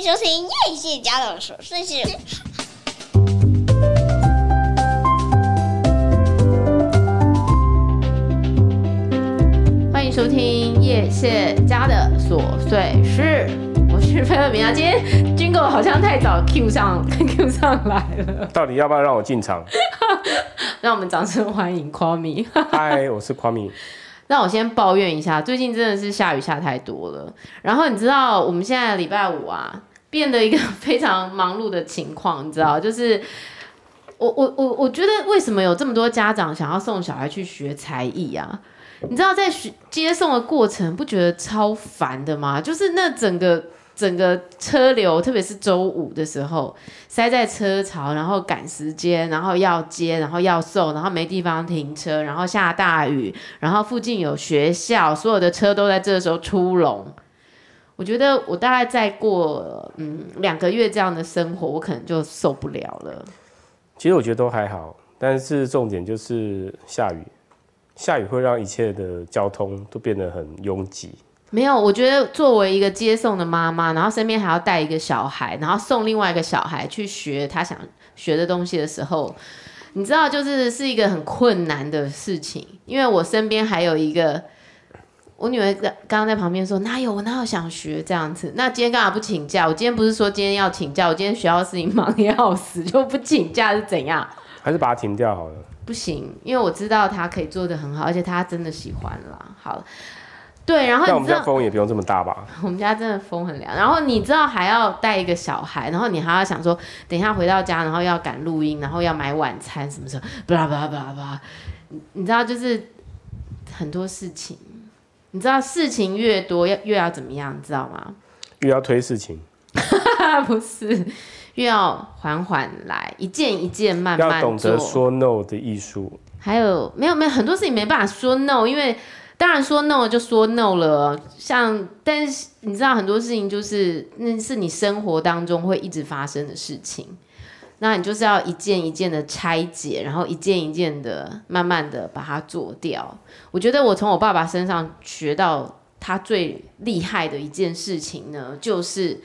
迎收听叶谢家的琐碎事。欢迎收听叶谢家的琐碎事。我是菲乐明啊，今天 Jingle 好像太早 Q 上 Q 上来了，到底要不要让我进场？让我们掌声欢迎 Kwame。嗨，我是 Kwame。让我先抱怨一下，最近真的是下雨下太多了。然后你知道我们现在礼拜五啊，变得一个非常忙碌的情况，你知道，就是我我我我觉得为什么有这么多家长想要送小孩去学才艺啊？你知道在学接送的过程不觉得超烦的吗？就是那整个。整个车流，特别是周五的时候，塞在车潮，然后赶时间，然后要接，然后要送，然后没地方停车，然后下大雨，然后附近有学校，所有的车都在这个时候出笼。我觉得我大概再过嗯两个月这样的生活，我可能就受不了了。其实我觉得都还好，但是重点就是下雨，下雨会让一切的交通都变得很拥挤。没有，我觉得作为一个接送的妈妈，然后身边还要带一个小孩，然后送另外一个小孩去学他想学的东西的时候，你知道，就是是一个很困难的事情。因为我身边还有一个，我女儿刚刚在旁边说：“哪有我哪有想学这样子？”那今天干嘛不请假？我今天不是说今天要请假，我今天学校事情忙的要死，就不请假是怎样？还是把它停掉好了？不行，因为我知道他可以做的很好，而且他真的喜欢啦。好了。对，然后你知道，但我们家风也不用这么大吧？我们家真的风很凉。然后你知道还要带一个小孩，然后你还要想说，等一下回到家，然后要赶录音，然后要买晚餐，什么时候？巴拉巴拉巴拉巴拉，你知道就是很多事情。你知道事情越多，要越要怎么样？你知道吗？越要推事情？不是，越要缓缓来，一件一件慢慢做。要懂得说 no 的艺术。还有没有没有很多事情没办法说 no，因为。当然说 no 就说 no 了，像但是你知道很多事情就是那是你生活当中会一直发生的事情，那你就是要一件一件的拆解，然后一件一件的慢慢的把它做掉。我觉得我从我爸爸身上学到他最厉害的一件事情呢，就是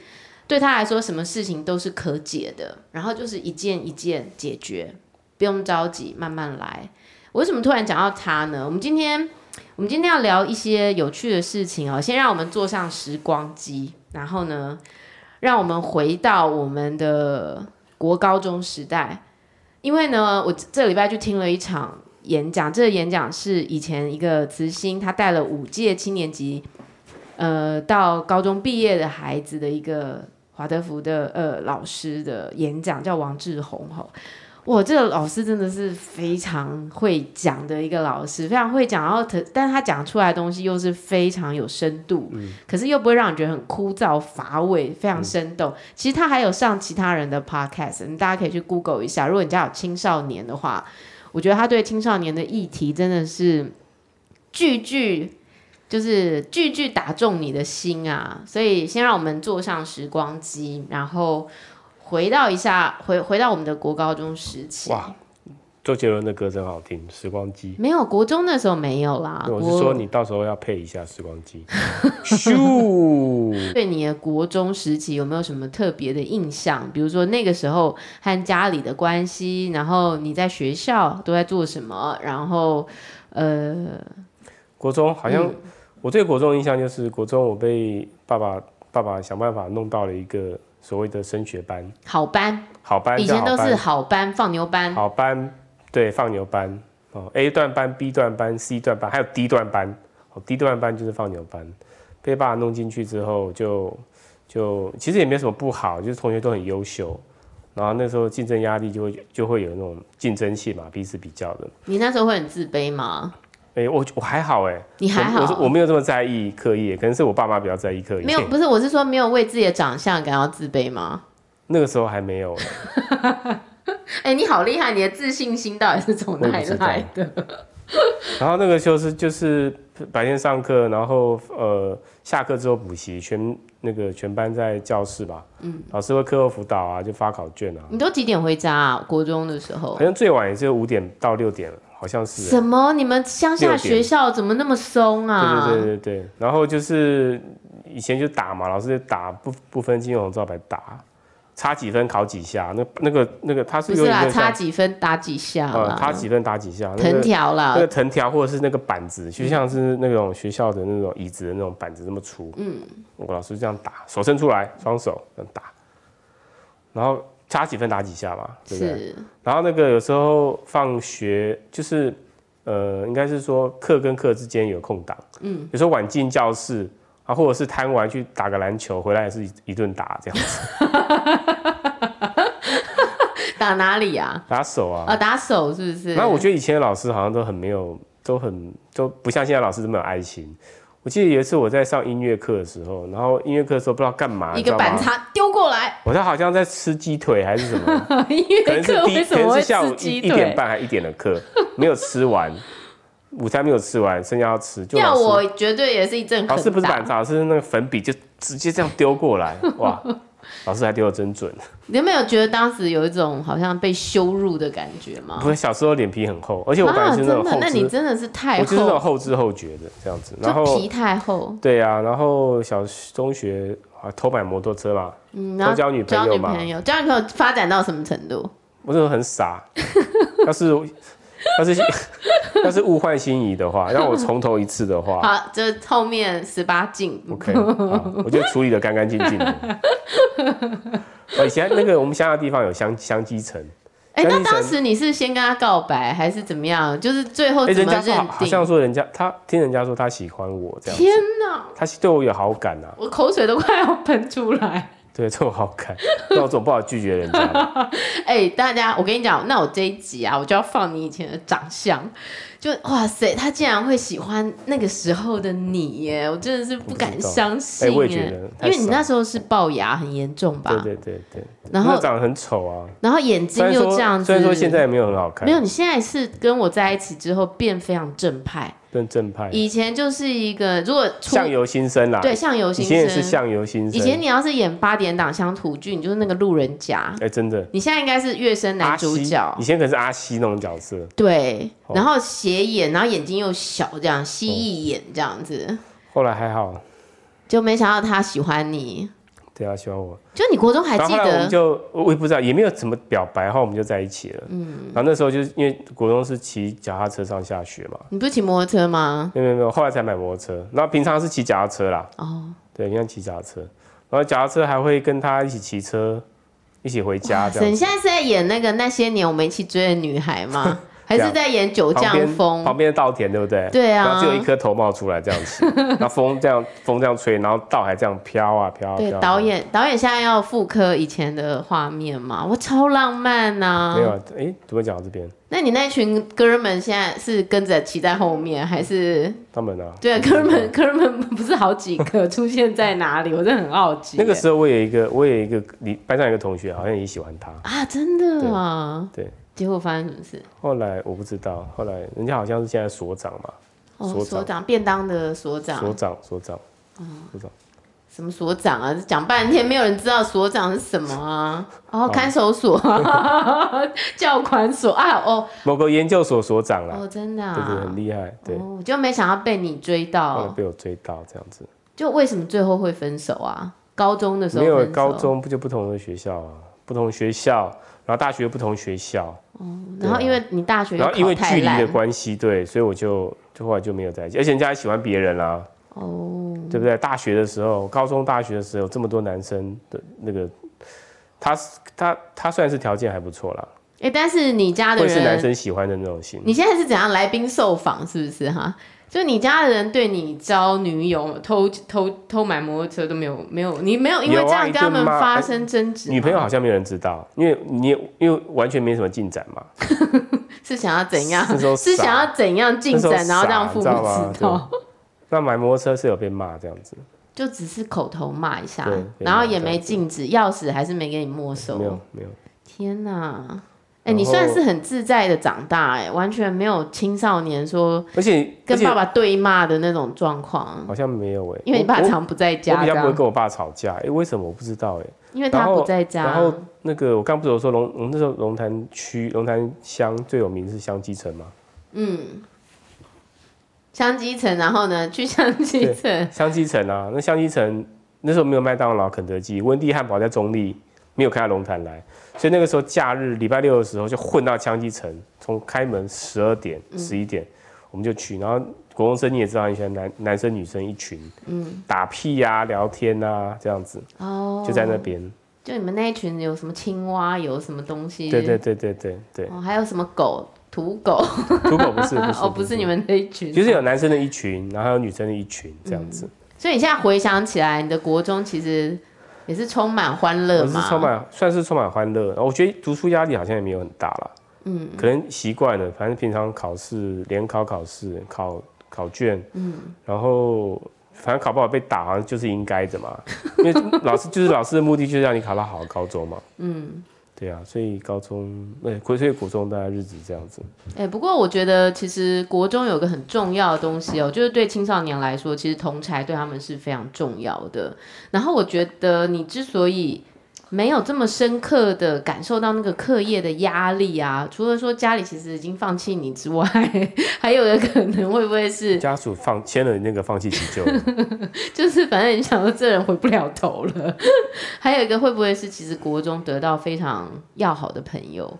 对他来说什么事情都是可解的，然后就是一件一件解决，不用着急，慢慢来。我为什么突然讲到他呢？我们今天。我们今天要聊一些有趣的事情哦。先让我们坐上时光机，然后呢，让我们回到我们的国高中时代。因为呢，我这礼拜就听了一场演讲，这个演讲是以前一个慈心，他带了五届七年级，呃，到高中毕业的孩子的一个华德福的呃老师的演讲，叫王志宏吼。哇，这个老师真的是非常会讲的一个老师，非常会讲，然后他，但是他讲出来的东西又是非常有深度，嗯、可是又不会让你觉得很枯燥乏味，非常生动。嗯、其实他还有上其他人的 podcast，你大家可以去 Google 一下。如果你家有青少年的话，我觉得他对青少年的议题真的是句句就是句句打中你的心啊！所以先让我们坐上时光机，然后。回到一下，回回到我们的国高中时期。哇，周杰伦的歌真好听，《时光机》。没有国中那时候没有啦。我是说，你到时候要配一下《时光机》。咻！对你的国中时期有没有什么特别的印象？比如说那个时候和家里的关系，然后你在学校都在做什么？然后呃，国中好像、嗯、我对国中的印象就是国中我被爸爸爸爸想办法弄到了一个。所谓的升学班，好班，好班，以前都是好班，放牛班，好班，对，放牛班。哦，A 段班、B 段班、C 段班，还有 D 段班，哦，D 段班就是放牛班，被爸爸弄进去之后就，就就其实也没有什么不好，就是同学都很优秀，然后那时候竞争压力就会就会有那种竞争性嘛，彼此比较的。你那时候会很自卑吗？哎、欸，我我还好哎，你还好，我我没有这么在意课业，可能是我爸妈比较在意课业。没有，不是，我是说没有为自己的长相感到自卑吗？那个时候还没有。哎、欸，你好厉害，你的自信心到底是从哪里来的？然后那个就是就是白天上课，然后呃下课之后补习，全那个全班在教室吧，嗯，老师会课后辅导啊，就发考卷啊。你都几点回家啊？国中的时候？好像最晚也就五点到六点了。好像是什么？你们乡下学校怎么那么松啊？对对对对对。然后就是以前就打嘛，老师就打不不分青红皂白打，差几分考几下，那那个那个他是不是啦，有差几分打几下呃啦，差几分打几下，藤条啦那个，藤条或者是那个板子，就像是那种学校的那种椅子的那种板子那么粗。嗯，我老师这样打，手伸出来，双手这样打，然后差几分打几下嘛，对不对？是然后那个有时候放学就是呃，应该是说课跟课之间有空档，嗯，有时候晚进教室啊，或者是贪玩去打个篮球，回来也是一一顿打这样子，打哪里啊？打手啊。啊，打手是不是？那我觉得以前的老师好像都很没有，都很都不像现在老师这么有爱心。我记得有一次我在上音乐课的时候，然后音乐课的时候不知道干嘛，一个板擦丢过来，我他好像在吃鸡腿还是什么，音乐课为什可能么会是下午一吃鸡一点？半还一点的课，没有吃完，午餐没有吃完，剩下要吃，就要我绝对也是一阵老师不是板。擦，是那个粉笔就直接这样丢过来，哇，老师还丢的真准。你有没有觉得当时有一种好像被羞辱的感觉吗？不是小时候脸皮很厚，而且我本来啊，是那真的，种那你真的是太我就是那种厚，后知后觉的这样子，然后就皮太厚，对啊，然后小中学啊偷买摩托车嘛，嗯，然后交女朋交友嘛，女朋友，交女朋友发展到什么程度？我那时候很傻，要是要是 要是物换心移的话，让我从头一次的话好，这后面十八禁，，OK，好我就处理的干干净净以前那个我们乡下地方有香香鸡城，哎、那当时你是先跟他告白，还是怎么样？就是最后哎，怎么认定？好像说人家他听人家说他喜欢我这样，天哪，他对我有好感啊，我口水都快要喷出来。对，这么好看，那我总不好拒绝人家。哎、大家，我跟你讲，那我这一集啊，我就要放你以前的长相，就哇塞，他竟然会喜欢那个时候的你耶！我真的是不敢相信耶。哎我也觉得因为你那时候是龅牙很严重吧？对对对对，然后那长得很丑啊，然后眼睛又这样子。虽然说现在也没有很好看，没有，你现在是跟我在一起之后变非常正派，更正派，以前就是一个如果相由心生啦。对相由心生以前也是生。相由心生。以前你要是演八点档乡土剧，你就是那个路人甲。哎，真的，你现在应该是乐生男主角以，前可是阿西那种角色，对，哦然后斜眼，然后眼睛又小，这样蜥蜴眼这样子，后来还好，就没想到他喜欢你。对啊，喜欢我。就你国中还记得后我们得？就我也不知道，也没有怎么表白，然后我们就在一起了。嗯，然后那时候就是因为国中是骑脚踏车上下学嘛，你不是骑摩托车吗？没有没有后来才买摩托车，然后平常是骑脚踏车啦。哦，对，平常骑脚踏车，然后脚踏车还会跟他一起骑车，一起回家这样子。你现在是在演那个那些年我们一起追的女孩吗？还是在演九降旁边风？旁边的稻田，对不对？对啊然后只有一颗头冒出来这样骑，然后风这样风这样吹，然后稻还这样飘啊飘对导演导演现在要复刻以前的画面嘛？我超浪漫呐、没有啊？哎，怎么讲到这边？那你那群哥们现在是跟着骑在后面，还是他们啊？对啊？哥们哥们不是好几个出现在哪里？我真的很好奇。那个时候我有一个，我有一个你班上有一个同学好像也喜欢他，啊，真的啊？对。结果发生什么事？后来我不知道，后来人家好像是现在所长嘛，哦，所长所长便当的所长，所长所长，所长。什么所长啊？讲半天没有人知道所长是什么啊？哦，看守所、教管所啊？哦某个研究所所长啦，哦，真的对对，啊很？厉害，对，哦，就没想到被你追后来到，被我追到这样子。就为什么最后会分手啊？高中的时候没有高，中不就不同的学校啊，不同学校，然后大学又不同学校，然后因为你大学然后因为距离的关系，对，所以我就就后来就没有在一起，而且人家还喜欢别人啦、哦，对不对？大学的时候，高中、大学的时候，这么多男生的那个，他他他虽然是条件还不错啦，哎，但是你家的会是男，生喜欢的那种型。你现在是怎样来宾受访？是不是哈？就你家的人对你交女友、偷偷偷买摩托车都没有没有，你没有因为这样跟他们发生争执吗？女朋友好像没有人知道，因为你也因为完全没什么进展嘛。是想要怎样？是想要怎样进展，然后让父母知道？那买摩托车是有被骂这样子，就只是口头骂一下，然后也没禁止，钥匙还是没给你没收没。有没有。天哪！哎、你算是很自在的长大，哎，完全没有青少年说而且跟爸爸对骂的那种状况，好像没有哎，因为你爸常不在家我家，比较不会跟我爸吵架，哎，为什么我不知道哎。因为他不在家。然后那个我刚不是有说龙，我们那时候龙潭区龙潭乡最有名是香鸡城吗，嗯，香积城，然后呢，去香积城，香积城啊，那香积城那时候没有麦当劳、肯德基，温蒂汉堡在中立，没有开到龙潭来，所以那个时候假日礼拜六的时候就混到枪击城，从开门十二点、十一点、嗯，我们就去，然后国中生你也知道，以前男男生女生一群，嗯，打屁呀、啊、聊天啊这样子，哦，就在那边。就你们那一群有什么青蛙，有什么东西？对对对对对对。哦，还有什么狗？土狗？土狗不是 不是哦，不是你们那一群。就是有男生的一群，然后还有女生的一群这样子。嗯、所以你现在回想起来，你的国中其实也是充满欢乐嘛？是充满，算是充满欢乐。我觉得读书压力好像也没有很大了。嗯。可能习惯了，反正平常考试、联考考试、考考卷，嗯，然后。反正考不好被打，好像就是应该的嘛。因为老师就是老师的目的，就是让你考到好的高中嘛。嗯，对啊，所以高中，对，所以国中大概日子这样子。哎、不过我觉得其实国中有个很重要的东西哦、就是对青少年来说，其实同侪对他们是非常重要的。然后我觉得你之所以。没有这么深刻的感受到那个课业的压力啊，除了说家里其实已经放弃你之外，还有的可能会不会是家属放签了那个放弃急救，就是反正你想说这人回不了头了。还有一个会不会是其实国中得到非常要好的朋友？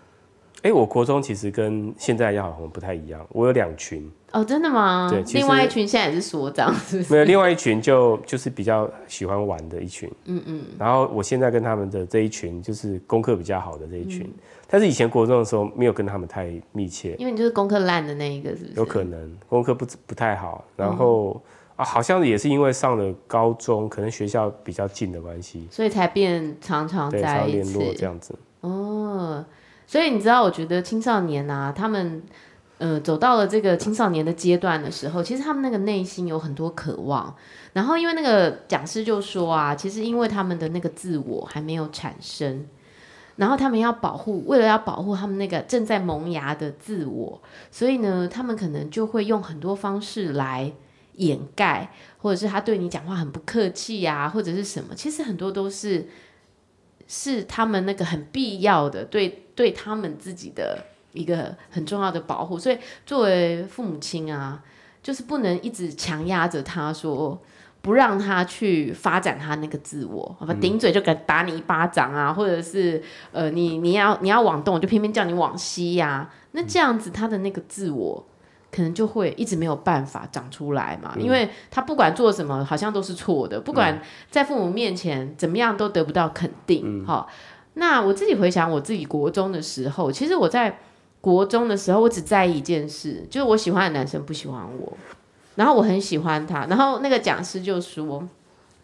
哎，我国中其实跟现在要好像不太一样，我有两群。哦，真的吗？对，另外一群现在也是所长，是不是？没有，另外一群就就是比较喜欢玩的一群。嗯嗯。然后我现在跟他们的这一群，就是功课比较好的这一群。嗯、但是以前国中的时候，没有跟他们太密切。因为你就是功课烂的那一个，是不是？有可能功课不不太好。然后、嗯、啊，好像也是因为上了高中，可能学校比较近的关系，所以才变常常在联络这样子。哦，所以你知道，我觉得青少年啊，他们。呃，走到了这个青少年的阶段的时候，其实他们那个内心有很多渴望。然后，因为那个讲师就说啊，其实因为他们的那个自我还没有产生，然后他们要保护，为了要保护他们那个正在萌芽的自我，所以呢，他们可能就会用很多方式来掩盖，或者是他对你讲话很不客气呀，或者是什么。其实很多都是是他们那个很必要的，对对他们自己的。一个很重要的保护，所以作为父母亲啊，就是不能一直强压着他说，不让他去发展他那个自我，好吧？顶嘴就敢打你一巴掌啊，或者是呃，你你要你要往东，我就偏偏叫你往西呀，啊。那这样子他的那个自我可能就会一直没有办法长出来嘛，因为他不管做什么好像都是错的，不管在父母面前怎么样都得不到肯定。好，那我自己回想我自己国中的时候，其实我在。国中的时候，我只在意一件事，就是我喜欢的男生不喜欢我，然后我很喜欢他，然后那个讲师就说，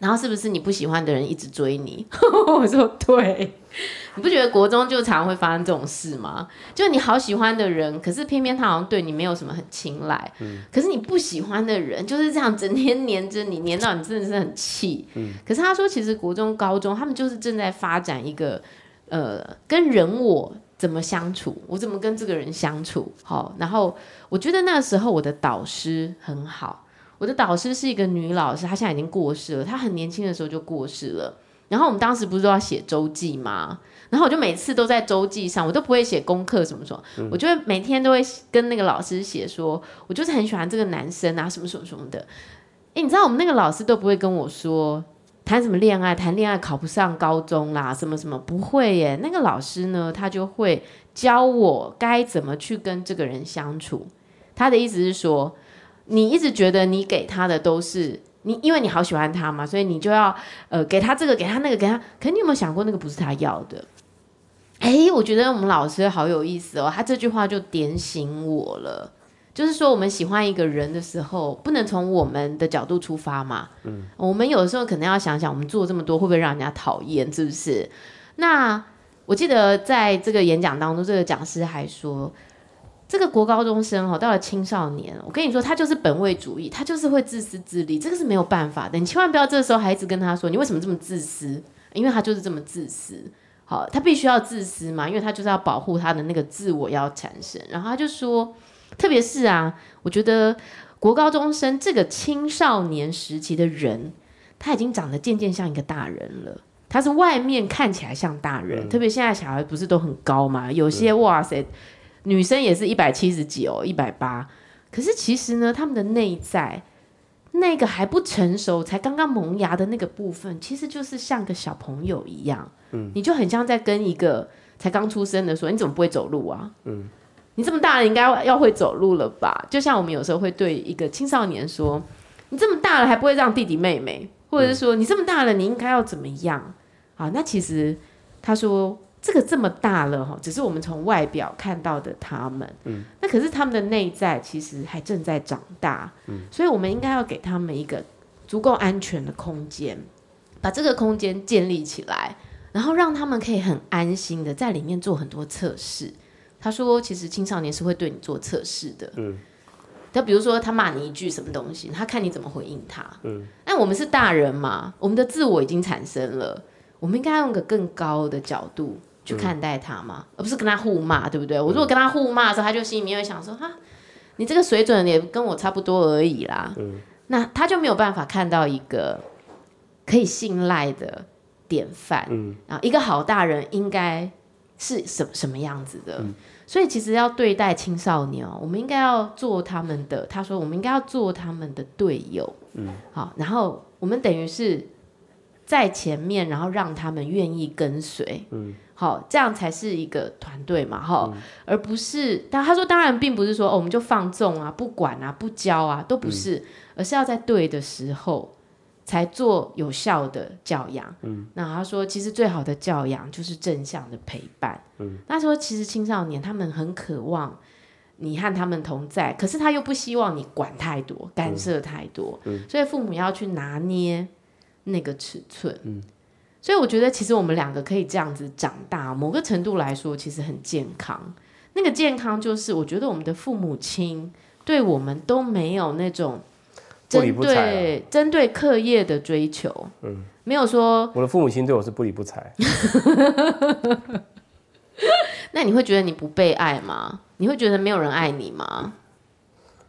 然后是不是你不喜欢的人一直追你？我说对，你不觉得国中就常会发生这种事吗？就你好喜欢的人，可是偏偏他好像对你没有什么很青睐，嗯，可是你不喜欢的人就是这样整天黏着你，黏到你真的是很气，嗯，可是他说其实国中、高中他们就是正在发展一个呃跟人我。怎么相处？我怎么跟这个人相处？好，然后我觉得那时候我的导师很好。我的导师是一个女老师，她现在已经过世了。她很年轻的时候就过世了。然后我们当时不是都要写周记吗？然后我就每次都在周记上，我都不会写功课什么什么，我就会每天都会跟那个老师写说，我就是很喜欢这个男生啊，什么什么什么的。诶，你知道我们那个老师都不会跟我说。谈什么恋爱？谈恋爱考不上高中啦，什么什么不会耶？那个老师呢，他就会教我该怎么去跟这个人相处。他的意思是说，你一直觉得你给他的都是你，因为你好喜欢他嘛，所以你就要呃给他这个，给他那个，给他。可你有没有想过，那个不是他要的？哎，我觉得我们老师好有意思哦，他这句话就点醒我了。就是说，我们喜欢一个人的时候，不能从我们的角度出发嘛。嗯，我们有的时候可能要想想，我们做这么多会不会让人家讨厌，是不是？那我记得在这个演讲当中，这个讲师还说，这个国高中生哦，到了青少年，我跟你说，他就是本位主义，他就是会自私自利，这个是没有办法的。你千万不要这个时候还一直跟他说，你为什么这么自私？因为他就是这么自私。好，他必须要自私嘛，因为他就是要保护他的那个自我要产生。然后他就说。特别是啊，我觉得国高中生这个青少年时期的人，他已经长得渐渐像一个大人了。他是外面看起来像大人，嗯、特别现在小孩不是都很高吗？有些哇塞，女生也是一百七十几哦，一百八。可是其实呢，他们的内在那个还不成熟，才刚刚萌芽的那个部分，其实就是像个小朋友一样。嗯，你就很像在跟一个才刚出生的说：“你怎么不会走路啊？”嗯，你这么大了，应该要会走路了吧？就像我们有时候会对一个青少年说：“你这么大了，还不会让弟弟妹妹？”或者是说：“你这么大了，你应该要怎么样？”啊，那其实他说。这个这么大了哈，只是我们从外表看到的他们，嗯，那可是他们的内在其实还正在长大，嗯，所以我们应该要给他们一个足够安全的空间，把这个空间建立起来，然后让他们可以很安心的在里面做很多测试。他说，其实青少年是会对你做测试的，嗯，他比如说他骂你一句什么东西，他看你怎么回应他，嗯，那我们是大人嘛，我们的自我已经产生了，我们应该用个更高的角度。去看待他嘛，而不是跟他互骂，对不对？我如果跟他互骂的时候，他就心里面会想说：“哈，你这个水准也跟我差不多而已啦。”嗯那他就没有办法看到一个可以信赖的典范。嗯，啊，一个好大人应该是什什么样子的？所以其实要对待青少年哦，我们应该要做他们的。他说，我们应该要做他们的队友。嗯，好，然后我们等于是在前面，然后让他们愿意跟随。嗯。好，这样才是一个团队嘛，哈、嗯，而不是。但他说，当然并不是说、哦、我们就放纵啊，不管啊，不教啊，都不是，嗯、而是要在对的时候才做有效的教养。嗯，那他说，其实最好的教养就是正向的陪伴。嗯，他说，其实青少年他们很渴望你和他们同在，可是他又不希望你管太多、干涉太多。嗯，嗯，所以父母要去拿捏那个尺寸。嗯。所以我觉得，其实我们两个可以这样子长大，某个程度来说，其实很健康。那个健康就是，我觉得我们的父母亲对我们都没有那种针对针对课业的追求。嗯，没有说我的父母亲对我是不理不睬。那你会觉得你不被爱吗？你会觉得没有人爱你吗？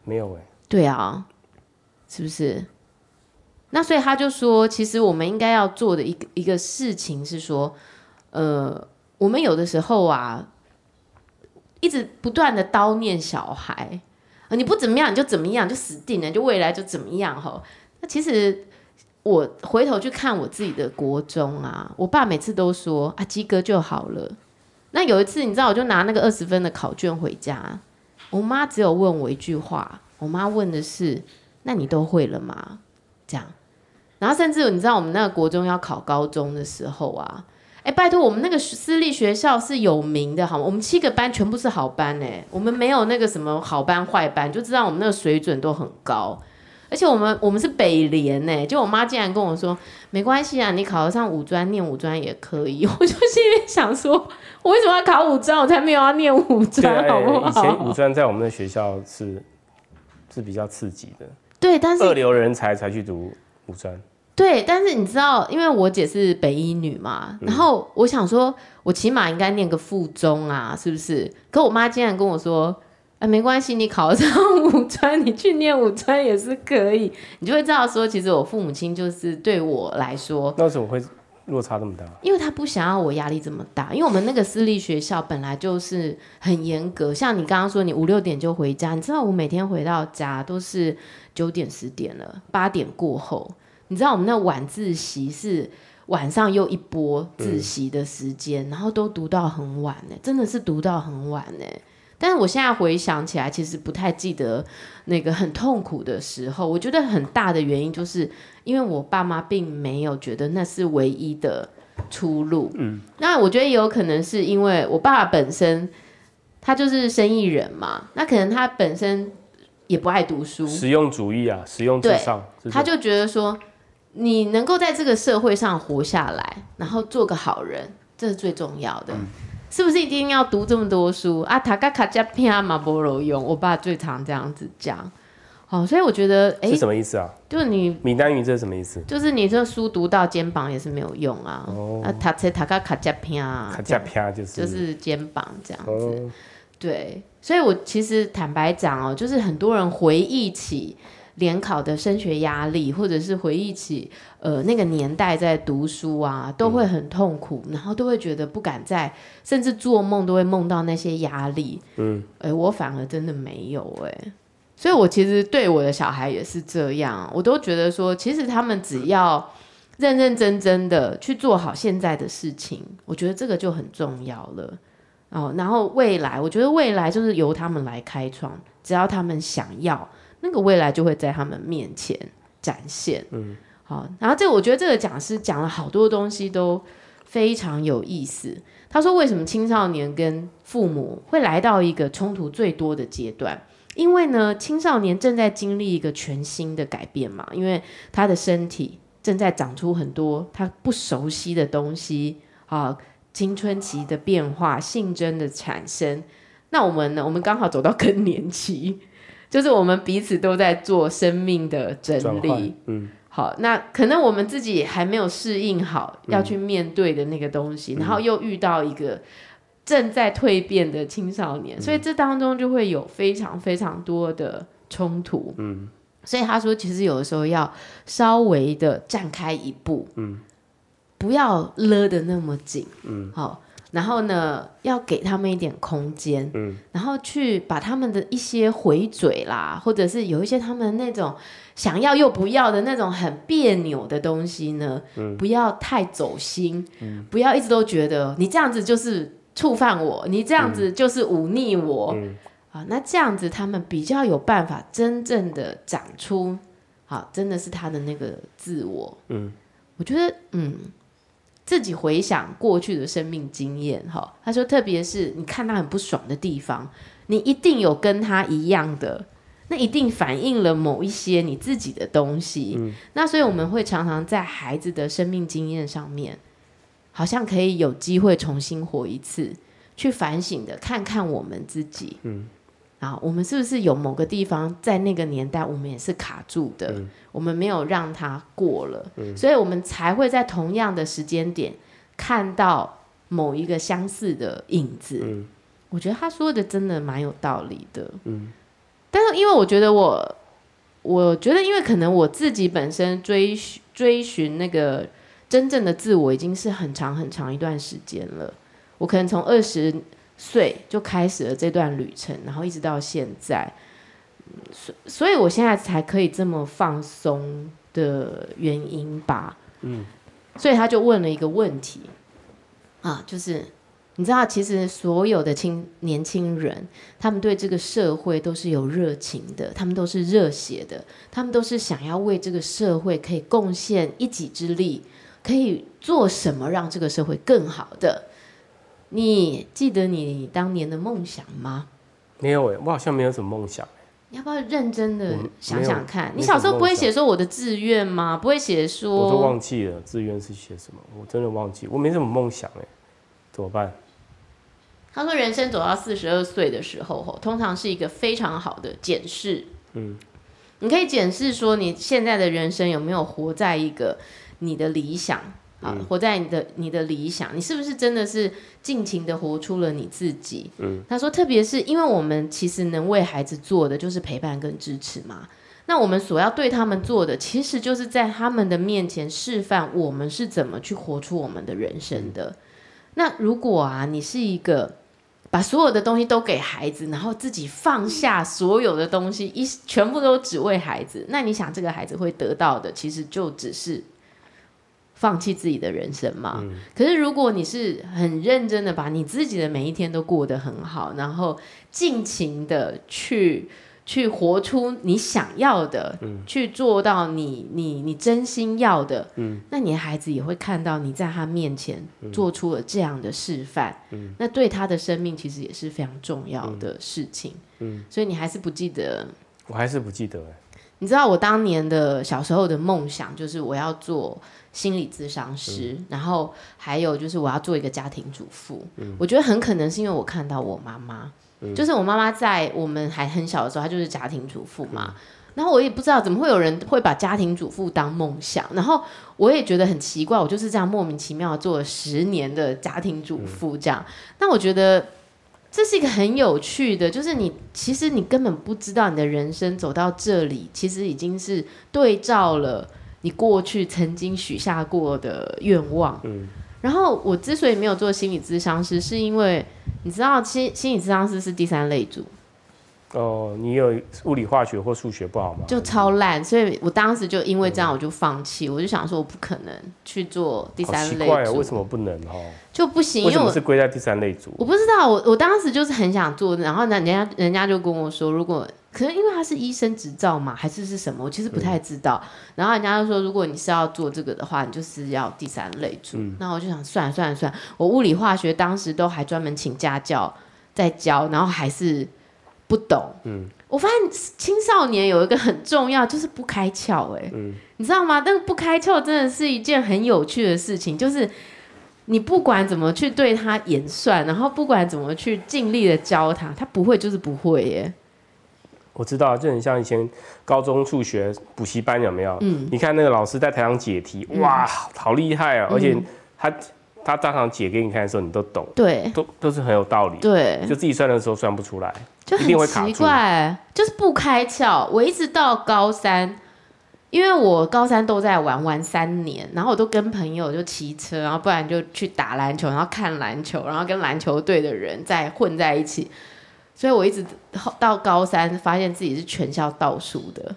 没有哎。对啊，是不是？那所以他就说，其实我们应该要做的一个一个事情是说，呃，我们有的时候啊，一直不断的叨念小孩，啊，你不怎么样你就怎么样，就死定了，就未来就怎么样哈。那其实我回头去看我自己的国中啊，我爸每次都说啊，及格就好了。那有一次你知道，我就拿那个二十分的考卷回家，我妈只有问我一句话，我妈问的是，那你都会了吗？这样。然后甚至你知道，我们那个国中要考高中的时候啊，哎，拜托，我们那个私立学校是有名的，好吗？我们七个班全部是好班哎，我们没有那个什么好班坏班，就知道我们那个水准都很高。而且我们我们是北联哎，就我妈竟然跟我说，没关系啊，你考得上五专，念五专也可以。我就心里想说，我为什么要考五专？我才没有要念五专，好不好？以前五专在我们的学校是是比较刺激的，对，但是二流人才才去读五专。对，但是你知道，因为我姐是北医女嘛，然后我想说，我起码应该念个附中啊，是不是？可我妈竟然跟我说，哎，没关系，你考上五专，你去念五专也是可以。你就会知道说，其实我父母亲就是对我来说，那为什么会落差这么大？因为他不想要我压力这么大，因为我们那个私立学校本来就是很严格，像你刚刚说，你五六点就回家，你知道我每天回到家都是九点十点了，八点过后。你知道我们那晚自习是晚上又一波自习的时间，嗯、然后都读到很晚呢，真的是读到很晚呢。但是我现在回想起来，其实不太记得那个很痛苦的时候。我觉得很大的原因就是因为我爸妈并没有觉得那是唯一的出路。嗯，那我觉得也有可能是因为我爸爸本身他就是生意人嘛，那可能他本身也不爱读书，实用主义啊，实用至上，他就觉得说。你能够在这个社会上活下来，然后做个好人，这是最重要的，嗯、是不是一定要读这么多书啊？塔卡卡加皮阿马波罗用，我爸最常这样子讲。好，所以我觉得，哎、欸，是什么意思啊？就是你闽南语这是什么意思？就是你这书读到肩膀也是没有用啊。哦，啊，塔切塔卡卡加皮啊，卡加皮就是就是肩膀这样子。哦、对，所以我其实坦白讲哦，就是很多人回忆起。联考的升学压力，或者是回忆起呃那个年代在读书啊，都会很痛苦，嗯、然后都会觉得不敢再，甚至做梦都会梦到那些压力。嗯，哎、欸，我反而真的没有哎、欸，所以我其实对我的小孩也是这样，我都觉得说，其实他们只要认认真真的去做好现在的事情，我觉得这个就很重要了。哦，然后未来，我觉得未来就是由他们来开创，只要他们想要，那个未来就会在他们面前展现。嗯，好，然后这我觉得这个讲师讲了好多东西都非常有意思。他说，为什么青少年跟父母会来到一个冲突最多的阶段？因为呢，青少年正在经历一个全新的改变嘛，因为他的身体正在长出很多他不熟悉的东西啊。青春期的变化，性征的产生，那我们呢？我们刚好走到更年期，就是我们彼此都在做生命的整理。嗯，好，那可能我们自己还没有适应好要去面对的那个东西，嗯、然后又遇到一个正在蜕变的青少年，嗯、所以这当中就会有非常非常多的冲突。嗯，所以他说，其实有的时候要稍微的站开一步。嗯。不要勒得那么紧，嗯，好，然后呢，要给他们一点空间，嗯，然后去把他们的一些回嘴啦，或者是有一些他们那种想要又不要的那种很别扭的东西呢，嗯，不要太走心，嗯，不要一直都觉得你这样子就是触犯我，你这样子就是忤逆我，嗯，啊，那这样子他们比较有办法真正的长出，好，真的是他的那个自我，嗯，我觉得，嗯。自己回想过去的生命经验，哈，他说，特别是你看他很不爽的地方，你一定有跟他一样的，那一定反映了某一些你自己的东西。嗯，那所以我们会常常在孩子的生命经验上面，好像可以有机会重新活一次，去反省的，看看我们自己。嗯。啊，我们是不是有某个地方在那个年代，我们也是卡住的，嗯、我们没有让它过了，嗯、所以我们才会在同样的时间点看到某一个相似的影子。嗯、我觉得他说的真的蛮有道理的。嗯、但是因为我觉得我，我觉得因为可能我自己本身追追寻那个真正的自我，已经是很长很长一段时间了。我可能从二十。岁就开始了这段旅程，然后一直到现在，所所以，我现在才可以这么放松的原因吧。嗯，所以他就问了一个问题啊，就是你知道，其实所有的青年轻人，他们对这个社会都是有热情的，他们都是热血的，他们都是想要为这个社会可以贡献一己之力，可以做什么让这个社会更好的。你记得你当年的梦想吗？没有哎，我好像没有什么梦想。你要不要认真的想想看？你小时候不会写说我的志愿吗？不会写说？我都忘记了志愿是写什么，我真的忘记。我没什么梦想哎，怎么办？他说，人生走到四十二岁的时候，通常是一个非常好的检视。嗯，你可以检视说你现在的人生有没有活在一个你的理想。啊，活在你的你的理想，你是不是真的是尽情的活出了你自己？嗯，他说，特别是因为我们其实能为孩子做的就是陪伴跟支持嘛，那我们所要对他们做的，其实就是在他们的面前示范我们是怎么去活出我们的人生的。嗯，那如果啊，你是一个把所有的东西都给孩子，然后自己放下所有的东西，一全部都只为孩子，那你想这个孩子会得到的，其实就只是。放弃自己的人生嘛？嗯、可是如果你是很认真的把你自己的每一天都过得很好，然后尽情的去去活出你想要的，嗯、去做到你你你真心要的，嗯、那你的孩子也会看到你在他面前做出了这样的示范，嗯、那对他的生命其实也是非常重要的事情。嗯嗯、所以你还是不记得？我还是不记得。你知道我当年的小时候的梦想就是我要做。心理咨商师，嗯、然后还有就是我要做一个家庭主妇。嗯、我觉得很可能是因为我看到我妈妈，嗯、就是我妈妈在我们还很小的时候，她就是家庭主妇嘛。嗯、然后我也不知道怎么会有人会把家庭主妇当梦想，然后我也觉得很奇怪，我就是这样莫名其妙做了十年的家庭主妇这样。嗯、那我觉得这是一个很有趣的，就是你其实你根本不知道你的人生走到这里，其实已经是对照了。你过去曾经许下过的愿望，嗯，然后我之所以没有做心理咨商师，是因为你知道心心理咨商师是第三类组，哦，你有物理化学或数学不好吗？就超烂，所以我当时就因为这样我就放弃，嗯、我就想说我不可能去做第三类组。奇怪，为什么不能哦？就不行，为什么是归在第三类组？我不知道，我我当时就是很想做，然后呢，人家人家就跟我说，如果可能因为他是医生执照嘛，还是是什么，我其实不太知道。嗯、然后人家就说，如果你是要做这个的话，你就是要第三类组。那、嗯、我就想算了算了算了，我物理化学当时都还专门请家教在教，然后还是不懂。嗯。我发现青少年有一个很重要，就是不开窍。哎，嗯，你知道吗？但不开窍真的是一件很有趣的事情，就是你不管怎么去对他演算，然后不管怎么去尽力的教他，他不会就是不会耶。我知道，就很像以前高中数学补习班有没有？嗯，你看那个老师在台上解题，哇，好厉害啊！而且他他当场解给你看的时候，你都懂，对，都都是很有道理，对，就自己算的时候算不出来。就很奇怪，就是不开窍。我一直到高三，因为我高三都在玩玩三年，然后我都跟朋友就骑车，然后不然就去打篮球，然后看篮球，然后跟篮球队的人在混在一起，所以我一直到高三发现自己是全校倒数的。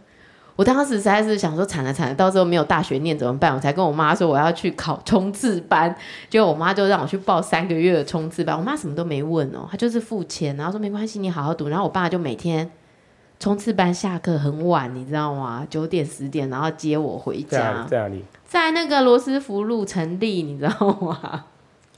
我当时实在是想说惨了惨了，到时候没有大学念怎么办？我才跟我妈说我要去考冲刺班，结果我妈就让我去报三个月的冲刺班。我妈什么都没问哦，她就是付钱，然后说没关系，你好好读。然后我爸就每天冲刺班下课很晚，你知道吗？九点十点，然后接我回家。在哪里？在那个罗斯福路成立，你知道吗？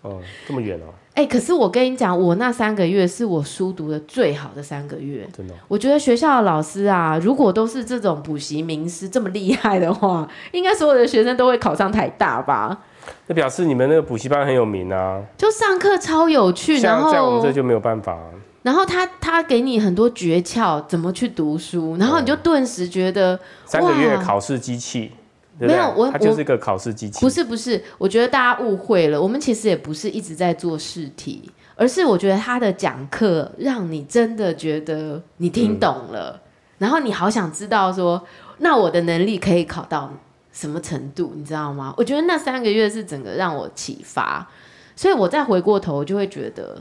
哦，这么远哦。哎、欸，可是我跟你讲，我那三个月是我书读的最好的三个月。真的，我觉得学校的老师啊，如果都是这种补习名师这么厉害的话，应该所有的学生都会考上台大吧？那表示你们那个补习班很有名啊。就上课超有趣，然后在我们这就没有办法。然后他他给你很多诀窍，怎么去读书，然后你就顿时觉得、嗯、三个月考试机器。没有，我它就是一个考试机器。不是不是，我觉得大家误会了。我们其实也不是一直在做试题，而是我觉得他的讲课让你真的觉得你听懂了，嗯、然后你好想知道说，那我的能力可以考到什么程度，你知道吗？我觉得那三个月是整个让我启发，所以我再回过头，我就会觉得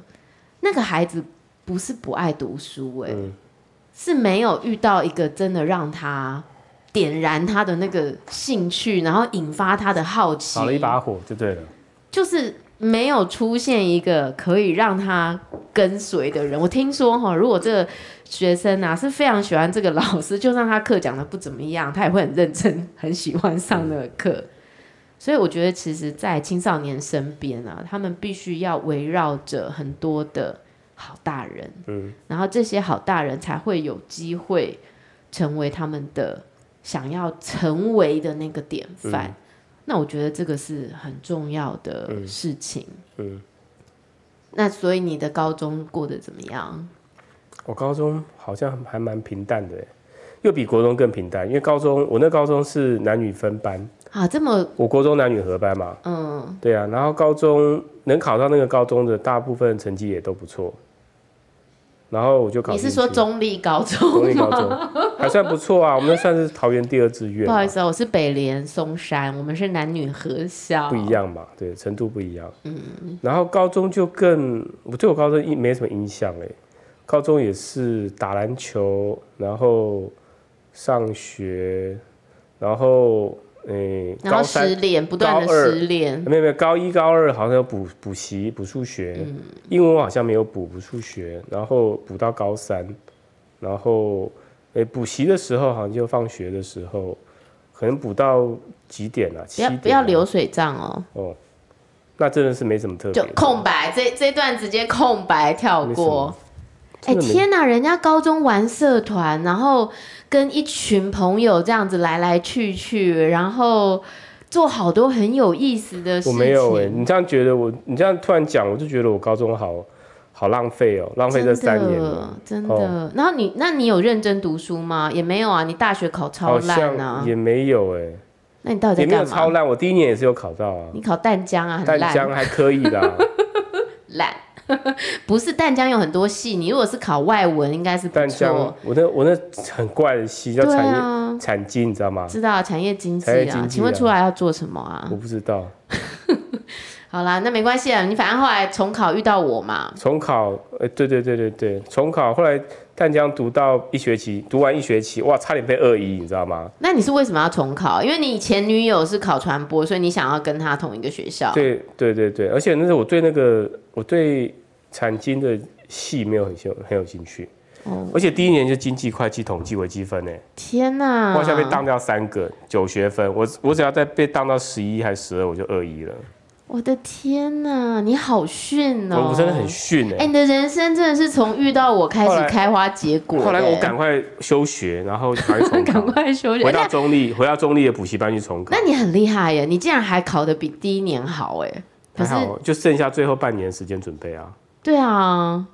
那个孩子不是不爱读书、欸，哎、嗯，是没有遇到一个真的让他。点燃他的那个兴趣，然后引发他的好奇，少了一把火就对了。就是没有出现一个可以让他跟随的人。我听说哈，如果这个学生啊是非常喜欢这个老师，就算他课讲的不怎么样，他也会很认真，很喜欢上那个课。嗯。所以我觉得，其实，在青少年身边啊，他们必须要围绕着很多的好大人，嗯，然后这些好大人才会有机会成为他们的。想要成为的那个典范，嗯，那我觉得这个是很重要的事情。嗯，嗯，那所以你的高中过得怎么样？我高中好像还蛮平淡的，又比国中更平淡。因为高中我那高中是男女分班啊，这么我国中男女合班嘛。嗯，对啊。然后高中能考到那个高中的大部分成绩也都不错。然后我就考。你是说中立高中？中立高中 还算不错啊，我们那算是桃园第二志愿。不好意思啊，我是北联松山，我们是男女合校。不一样嘛，对，程度不一样。嗯。然后高中就更，我对我高中一没什么印象哎，高中也是打篮球，然后上学，然后。诶，然后失恋，不断的失恋。没有没有，高一高二好像有补补习补数学，嗯，英文好像没有补补数学，然后补到高三，然后诶补习的时候好像就放学的时候，可能补到几点啊？七点啊？不要流水账哦。哦，那真的是没什么特别。就空白，这这段直接空白跳过。哎天哪，人家高中玩社团，然后。跟一群朋友这样子来来去去，然后做好多很有意思的事情。我没有哎、欸，你这样觉得我，你这样突然讲，我就觉得我高中好好浪费哦，浪费这三年了，真的。真的哦、然后你，那你有认真读书吗？也没有啊，你大学考超烂啊，也没有哎、欸。那你到底在干嘛？也没有超烂，我第一年也是有考到啊。你考淡江啊。淡江还可以的。烂。不是淡江有很多系，你如果是考外文，应该是淡江。我那我那很怪的系叫产业产经、啊，你知道吗？知道产业经济啊，啊。请问出来要做什么啊？我不知道。好啦，那没关系啊，你反正后来重考遇到我嘛。重考，呃、欸，对对对对对，重考后来淡江读到一学期，读完一学期，哇，差点被二一，你知道吗？那你是为什么要重考？因为你前女友是考传播，所以你想要跟她同一个学校。对对对对，而且那时候我对那个我对产经的系没有很兴很有兴趣。哦。而且第一年就经济、会计、统计、微积分呢。天哪！我好像被当掉三个九学分，我我只要再被当到十一还是十二，我就二一了。我的天呐，你好逊哦！我真的很逊哎！哎、欸，你的人生真的是从遇到我开始开花结果。后来我赶快休学，然后还重，赶快休学，回到中立，回到中立的补习班去重考。那你很厉害耶！你竟然还考得比第一年好哎！还好，就剩下最后半年时间准备啊。对啊，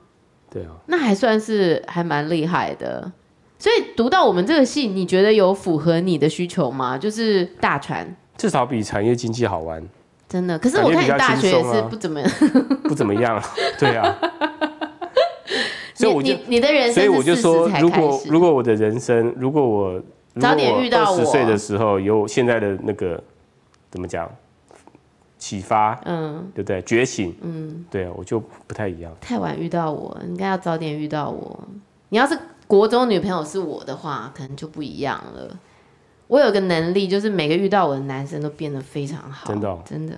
对啊，那还算是还蛮厉害的。所以读到我们这个系，你觉得有符合你的需求吗？就是大船，至少比产业经济好玩。真的，可是我看你大学也是不怎么样，啊、不怎么样，对啊。所以我就你，你的人生，所以我就说，如果如果我的人生，如果我早点遇到我，十岁的时候有现在的那个怎么讲启发，嗯，对不对？觉醒，嗯，对啊，我就不太一样。太晚遇到我，应该要早点遇到我。你要是国中女朋友是我的话，可能就不一样了。我有个能力，就是每个遇到我的男生都变得非常好，真的、哦，真的。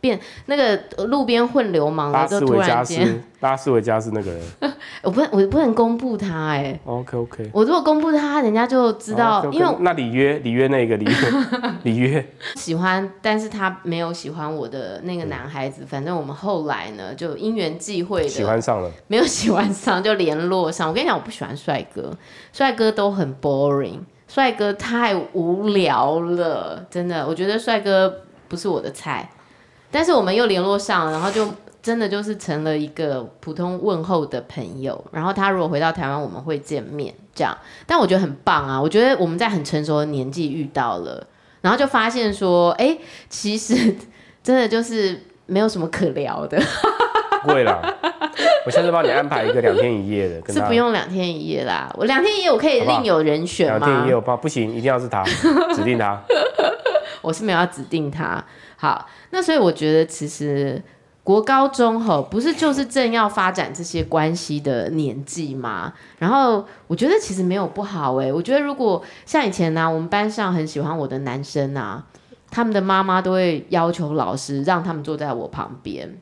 变那个路边混流氓的都突然间，拉斯维加斯那个人，我不我不能公布他哎、欸、，OK OK，我如果公布他，人家就知道，okay, okay. 因为那里约里约那个里约 里约。喜欢，但是他没有喜欢我的那个男孩子，嗯、反正我们后来呢就因缘际会的喜欢上了，没有喜欢上就联络上。我跟你讲，我不喜欢帅哥，帅哥都很 boring。帅哥太无聊了，真的，我觉得帅哥不是我的菜。但是我们又联络上了，然后就真的就是成了一个普通问候的朋友。然后他如果回到台湾，我们会见面这样。但我觉得很棒啊，我觉得我们在很成熟的年纪遇到了，然后就发现说，哎、其实真的就是没有什么可聊的。不会啦。我下次帮你安排一个两天一夜的，是不用两天一夜啦。我两天一夜我可以另有人选吗？两天一夜我怕不行，一定要是他，指定他。我是没有要指定他。好，那所以我觉得其实国高中吼不是就是正要发展这些关系的年纪吗？然后我觉得其实没有不好哎、欸。我觉得如果像以前呢、啊，我们班上很喜欢我的男生啊，他们的妈妈都会要求老师让他们坐在我旁边。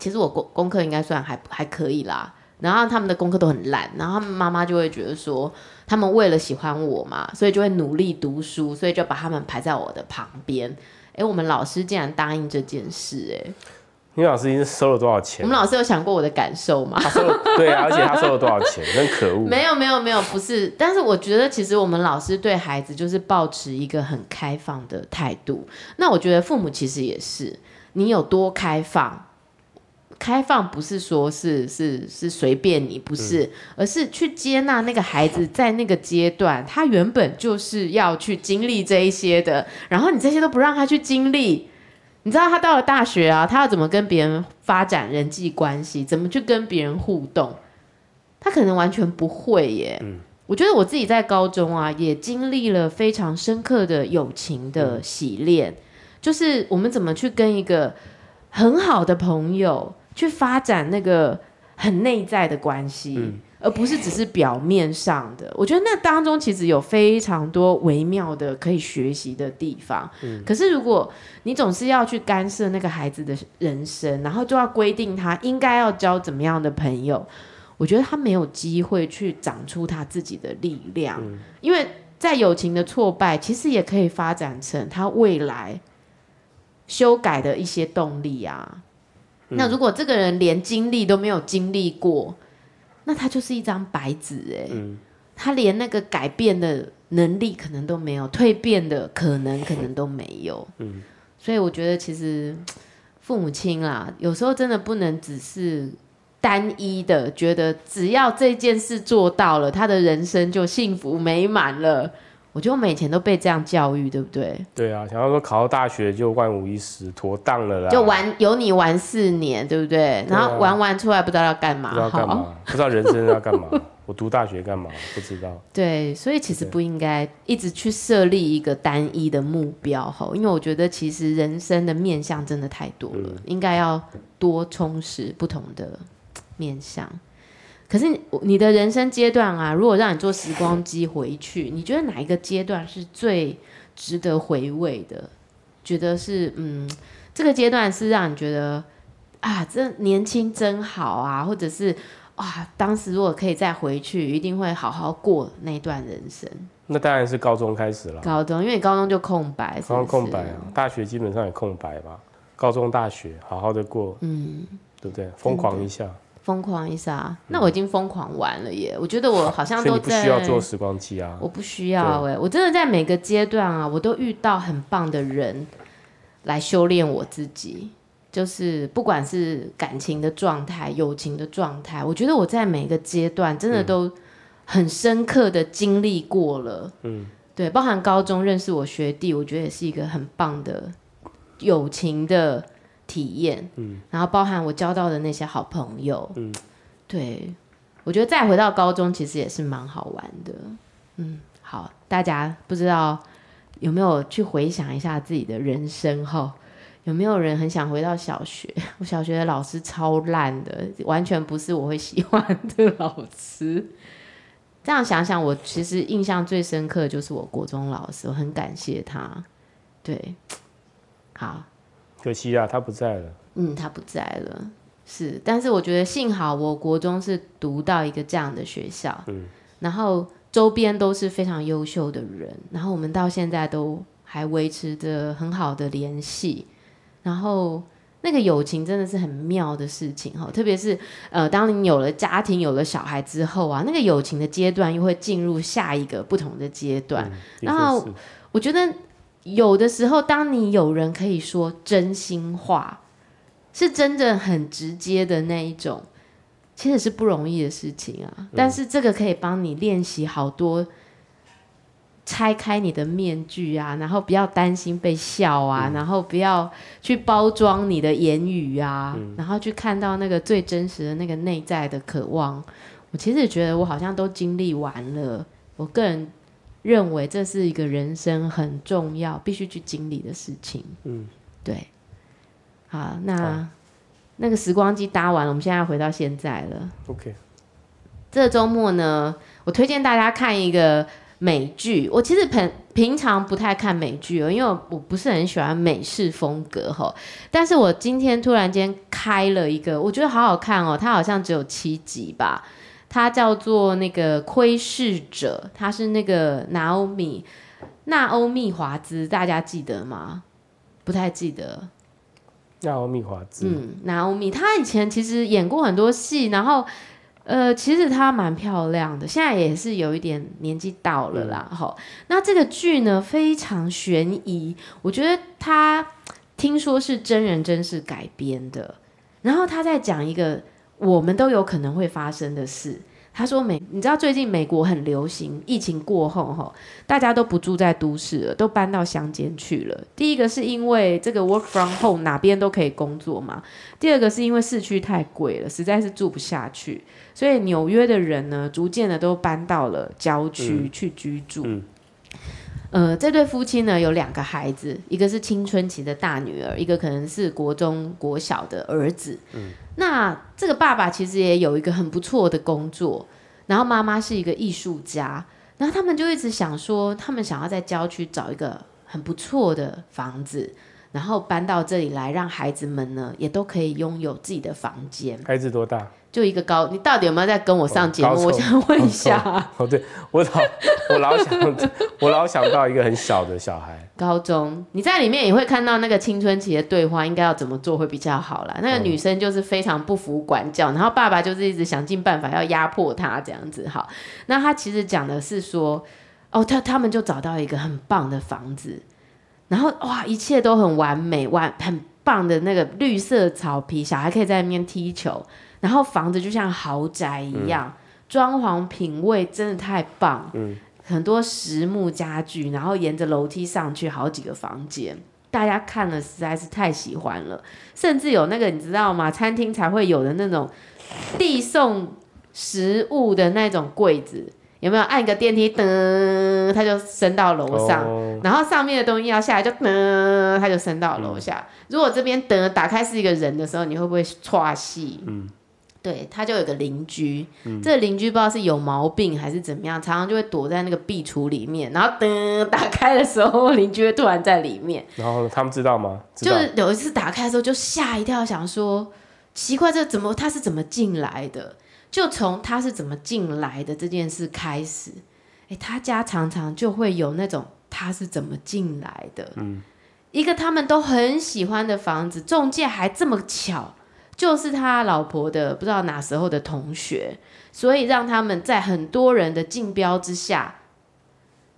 其实我功功课应该算还还可以啦，然后他们的功课都很烂，然后他们妈妈就会觉得说，他们为了喜欢我嘛，所以就会努力读书，所以就把他们排在我的旁边。哎，我们老师竟然答应这件事，哎，你老师已经收了多少钱？我们老师有想过我的感受吗？他收了，对啊，而且他收了多少钱？真可恶！没有没有没有，不是，但是我觉得其实我们老师对孩子就是抱持一个很开放的态度。那我觉得父母其实也是，你有多开放。开放不是说是是是随便你，不是，嗯、而是去接纳那个孩子在那个阶段，他原本就是要去经历这一些的，然后你这些都不让他去经历，你知道他到了大学啊，他要怎么跟别人发展人际关系，怎么去跟别人互动，他可能完全不会耶。嗯、我觉得我自己在高中啊，也经历了非常深刻的友情的洗练，嗯、就是我们怎么去跟一个很好的朋友。去发展那个很内在的关系，嗯、而不是只是表面上的。我觉得那当中其实有非常多微妙的可以学习的地方。嗯、可是如果你总是要去干涉那个孩子的人生，然后就要规定他应该要交怎么样的朋友，我觉得他没有机会去长出他自己的力量。嗯、因为在友情的挫败，其实也可以发展成他未来修改的一些动力啊。那如果这个人连经历都没有经历过，那他就是一张白纸哎，嗯、他连那个改变的能力可能都没有，蜕变的可能可能都没有。嗯、所以我觉得其实父母亲啦，有时候真的不能只是单一的觉得，只要这件事做到了，他的人生就幸福美满了。我觉得我们以前都被这样教育，对不对？对啊，想要说考到大学就万无一失，妥当了啦。就玩有你玩四年，对不对？然后玩完出来不知道要干嘛，不知道干嘛，不知道人生要干嘛。我读大学干嘛？不知道。对，所以其实不应该一直去设立一个单一的目标哈，因为我觉得其实人生的面向真的太多了，嗯、应该要多充实不同的面向。可是你你的人生阶段啊，如果让你坐时光机回去，你觉得哪一个阶段是最值得回味的？觉得是嗯，这个阶段是让你觉得啊，这年轻真好啊，或者是哇，当时如果可以再回去，一定会好好过那段人生。那当然是高中开始了。高中，因为你高中就空白，高中空白啊，大学基本上也空白吧。高中、大学好好的过，嗯，对不对？疯狂一下。疯狂一下，那我已经疯狂完了耶！嗯、我觉得我好像都在。不需要做时光机啊。我不需要哎，我真的在每个阶段啊，我都遇到很棒的人来修炼我自己。就是不管是感情的状态、友情的状态，我觉得我在每个阶段真的都很深刻的经历过了。嗯，对，包含高中认识我学弟，我觉得也是一个很棒的友情的。体验，嗯，然后包含我交到的那些好朋友，嗯，对，我觉得再回到高中其实也是蛮好玩的，嗯，好，大家不知道有没有去回想一下自己的人生哈？有没有人很想回到小学？我小学的老师超烂的，完全不是我会喜欢的老师。这样想想，我其实印象最深刻的就是我国中老师，我很感谢他。对，好。可惜啊，他不在了。嗯，他不在了，是。但是我觉得幸好我国中是读到一个这样的学校，嗯，然后周边都是非常优秀的人，然后我们到现在都还维持着很好的联系，然后那个友情真的是很妙的事情哈。特别是呃，当你有了家庭、有了小孩之后啊，那个友情的阶段又会进入下一个不同的阶段。嗯，然后我觉得。有的时候，当你有人可以说真心话，是真的很直接的那一种，其实是不容易的事情啊。但是这个可以帮你练习好多，拆开你的面具啊，然后不要担心被笑啊，嗯、然后不要去包装你的言语啊，嗯、然后去看到那个最真实的那个内在的渴望。我其实也觉得我好像都经历完了，我个人。认为这是一个人生很重要、必须去经历的事情。嗯，对。好，那好那个时光机搭完了，我们现在要回到现在了。OK。这个周末呢，我推荐大家看一个美剧。我其实平平常不太看美剧哦，因为我不是很喜欢美式风格哈。但是我今天突然间开了一个，我觉得好好看哦。它好像只有七集吧。他叫做那个窥视者，他是那个娜欧米，纳欧米华兹，大家记得吗？不太记得。娜欧米华兹，嗯，娜欧米，他以前其实演过很多戏，然后呃，其实他蛮漂亮的，现在也是有一点年纪到了啦。好、嗯，那这个剧呢非常悬疑，我觉得他听说是真人真事改编的，然后他在讲一个。我们都有可能会发生的事。他说美，你知道最近美国很流行，疫情过后哈，大家都不住在都市了，都搬到乡间去了。第一个是因为这个 work from home，哪边都可以工作嘛。第二个是因为市区太贵了，实在是住不下去，所以纽约的人呢，逐渐的都搬到了郊区去居住。嗯嗯呃，这对夫妻呢有两个孩子，一个是青春期的大女儿，一个可能是国中国小的儿子。嗯，那这个爸爸其实也有一个很不错的工作，然后妈妈是一个艺术家，然后他们就一直想说，他们想要在郊区找一个很不错的房子，然后搬到这里来，让孩子们呢也都可以拥有自己的房间。孩子多大？就一个高，你到底有没有在跟我上节目？我想问一下。哦，对我老我老想我老想到一个很小的小孩。高中，你在里面也会看到那个青春期的对话，应该要怎么做会比较好啦。那个女生就是非常不服管教，然后爸爸就是一直想尽办法要压迫她这样子。好，那他其实讲的是说，哦，他他们就找到一个很棒的房子，然后哇，一切都很完美，完很棒的那个绿色草皮，小孩可以在那边踢球。然后房子就像豪宅一样，嗯、装潢品味真的太棒，嗯、很多实木家具，然后沿着楼梯上去好几个房间，大家看了实在是太喜欢了，甚至有那个你知道吗？餐厅才会有的那种递送食物的那种柜子，有没有？按一个电梯，噔，它就升到楼上，哦、然后上面的东西要下来就，噔，它就升到楼下。嗯、如果这边噔打开是一个人的时候，你会不会剉戏？嗯对，他就有个邻居，嗯、这个邻居不知道是有毛病还是怎么样，常常就会躲在那个壁橱里面，然后噔打开的时候，邻居会突然在里面。然后他们知道吗？道。就是有一次打开的时候就吓一跳，想说奇怪，这怎么他是怎么进来的？就从他是怎么进来的这件事开始，哎，他家常常就会有那种他是怎么进来的，嗯，一个他们都很喜欢的房子，中介还这么巧。就是他老婆的不知道哪时候的同学，所以让他们在很多人的竞标之下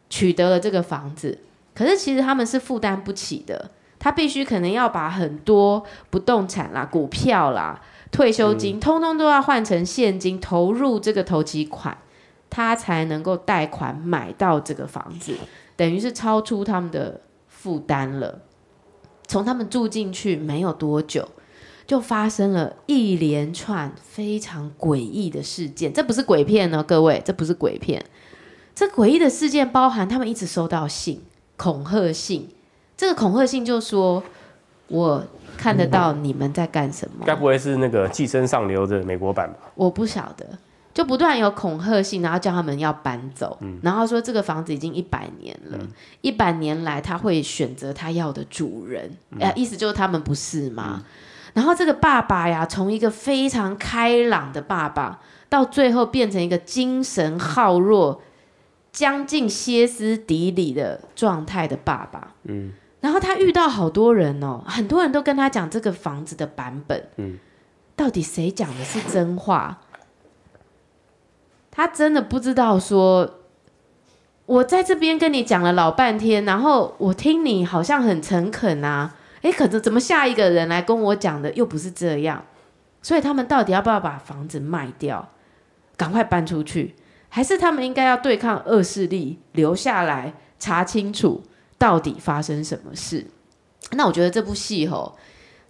取得了这个房子。可是其实他们是负担不起的，他必须可能要把很多不动产啦、股票啦、退休金，通通都要换成现金投入这个投期款，他才能够贷款买到这个房子，等于是超出他们的负担了。从他们住进去没有多久。就发生了一连串非常诡异的事件，这不是鬼片呢，各位，这不是鬼片。这诡异的事件包含他们一直收到信，恐吓信。这个恐吓信就说：“我看得到你们在干什么。”该不会是那个《寄生上流》的美国版吧？我不晓得，就不断有恐吓信，然后叫他们要搬走，嗯、然后说这个房子已经一百年了，一百、嗯、年来他会选择他要的主人。哎、嗯，意思就是他们不是吗？嗯然后这个爸爸呀，从一个非常开朗的爸爸，到最后变成一个精神耗弱、将近歇斯底里的状态的爸爸。嗯。然后他遇到好多人哦，很多人都跟他讲这个房子的版本。嗯。到底谁讲的是真话？他真的不知道说，我在这边跟你讲了老半天，然后我听你好像很诚恳啊。哎，可是怎么下一个人来跟我讲的又不是这样？所以他们到底要不要把房子卖掉，赶快搬出去，还是他们应该要对抗恶势力，留下来查清楚到底发生什么事？那我觉得这部戏吼，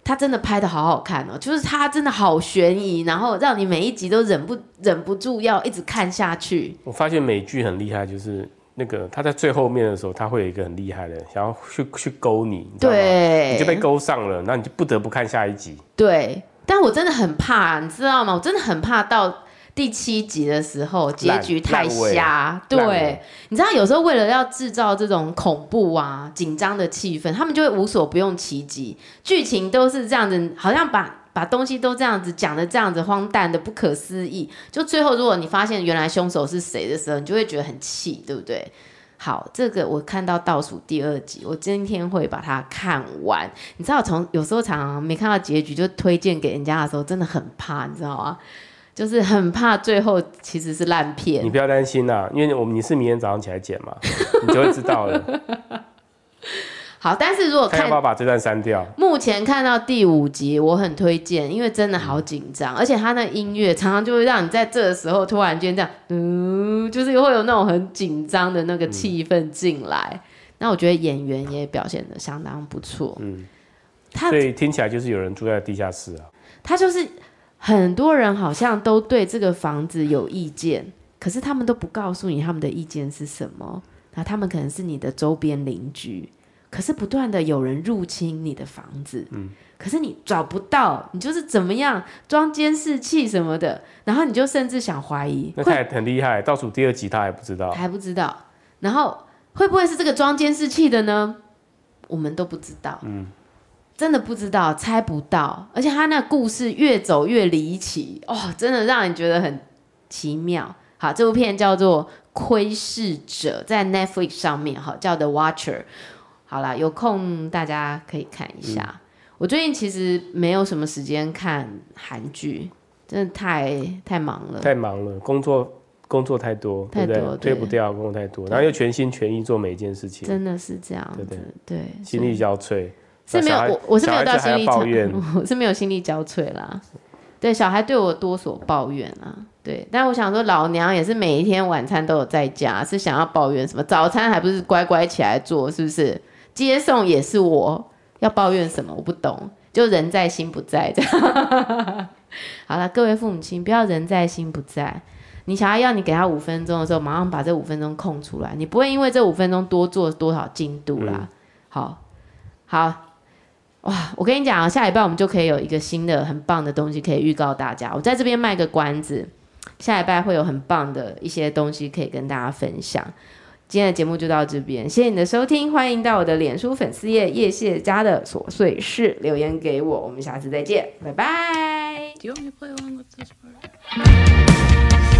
他真的拍得好好看哦，就是他真的好悬疑，然后让你每一集都忍不忍不住要一直看下去。我发现美剧很厉害，就是。那个他在最后面的时候，他会有一个很厉害的，想要去去勾你，你对，你就被勾上了，那你就不得不看下一集。对，但我真的很怕，你知道吗？我真的很怕到第七集的时候，结局太瞎。对，你知道有时候为了要制造这种恐怖啊、紧张的气氛，他们就会无所不用其极，剧情都是这样子，好像把。把东西都这样子讲的这样子荒诞的不可思议，就最后如果你发现原来凶手是谁的时候，你就会觉得很气，对不对？好，这个我看到倒数第二集，我今天会把它看完。你知道，从有时候常常没看到结局就推荐给人家的时候，真的很怕，你知道吗？就是很怕最后其实是烂片。你不要担心啦，因为我们你是明天早上起来剪嘛，你就会知道了。好，但是如果看，看要不要把这段删掉？目前看到第五集，我很推荐，因为真的好紧张，嗯、而且他那音乐常常就会让你在这个时候突然间这样，嗯，就是会有那种很紧张的那个气氛进来。嗯、那我觉得演员也表现的相当不错。嗯，他所以听起来就是有人住在地下室啊。他就是很多人好像都对这个房子有意见，可是他们都不告诉你他们的意见是什么。那他们可能是你的周边邻居。可是不断的有人入侵你的房子，嗯，可是你找不到，你就是怎么样装监视器什么的，然后你就甚至想怀疑，那他也很厉害，倒数第二集他还不知道，还不知道，然后会不会是这个装监视器的呢？我们都不知道，嗯，真的不知道，猜不到，而且他那故事越走越离奇，哦，真的让人觉得很奇妙。好，这部片叫做《窥视者》，在 Netflix 上面，哈，叫 The Watcher。好啦，有空大家可以看一下。嗯、我最近其实没有什么时间看韩剧，真的太太忙了，太忙了，工作工作太多，太多对不对？推不掉，工作太多，然后又全心全意做每一件事情，真的是这样，对对对，心力交瘁。是没有，我我是没有到心力抱怨，我是没有心力交瘁啦。对，小孩对我多所抱怨啊。对，但我想说，老娘也是每一天晚餐都有在家，是想要抱怨什么？早餐还不是乖乖起来做，是不是？接送也是我要抱怨什么？我不懂，就人在心不在这样。好了，各位父母亲，不要人在心不在。你想要要你给他五分钟的时候，马上把这五分钟空出来。你不会因为这五分钟多做多少进度啦。嗯、好，好，哇，我跟你讲啊，下礼拜我们就可以有一个新的很棒的东西可以预告大家。我在这边卖个关子，下礼拜会有很棒的一些东西可以跟大家分享。今天的节目就到这边，谢谢你的收听，欢迎到我的脸书粉丝页叶谢家的琐碎事留言给我，我们下次再见，拜拜。Last night it felt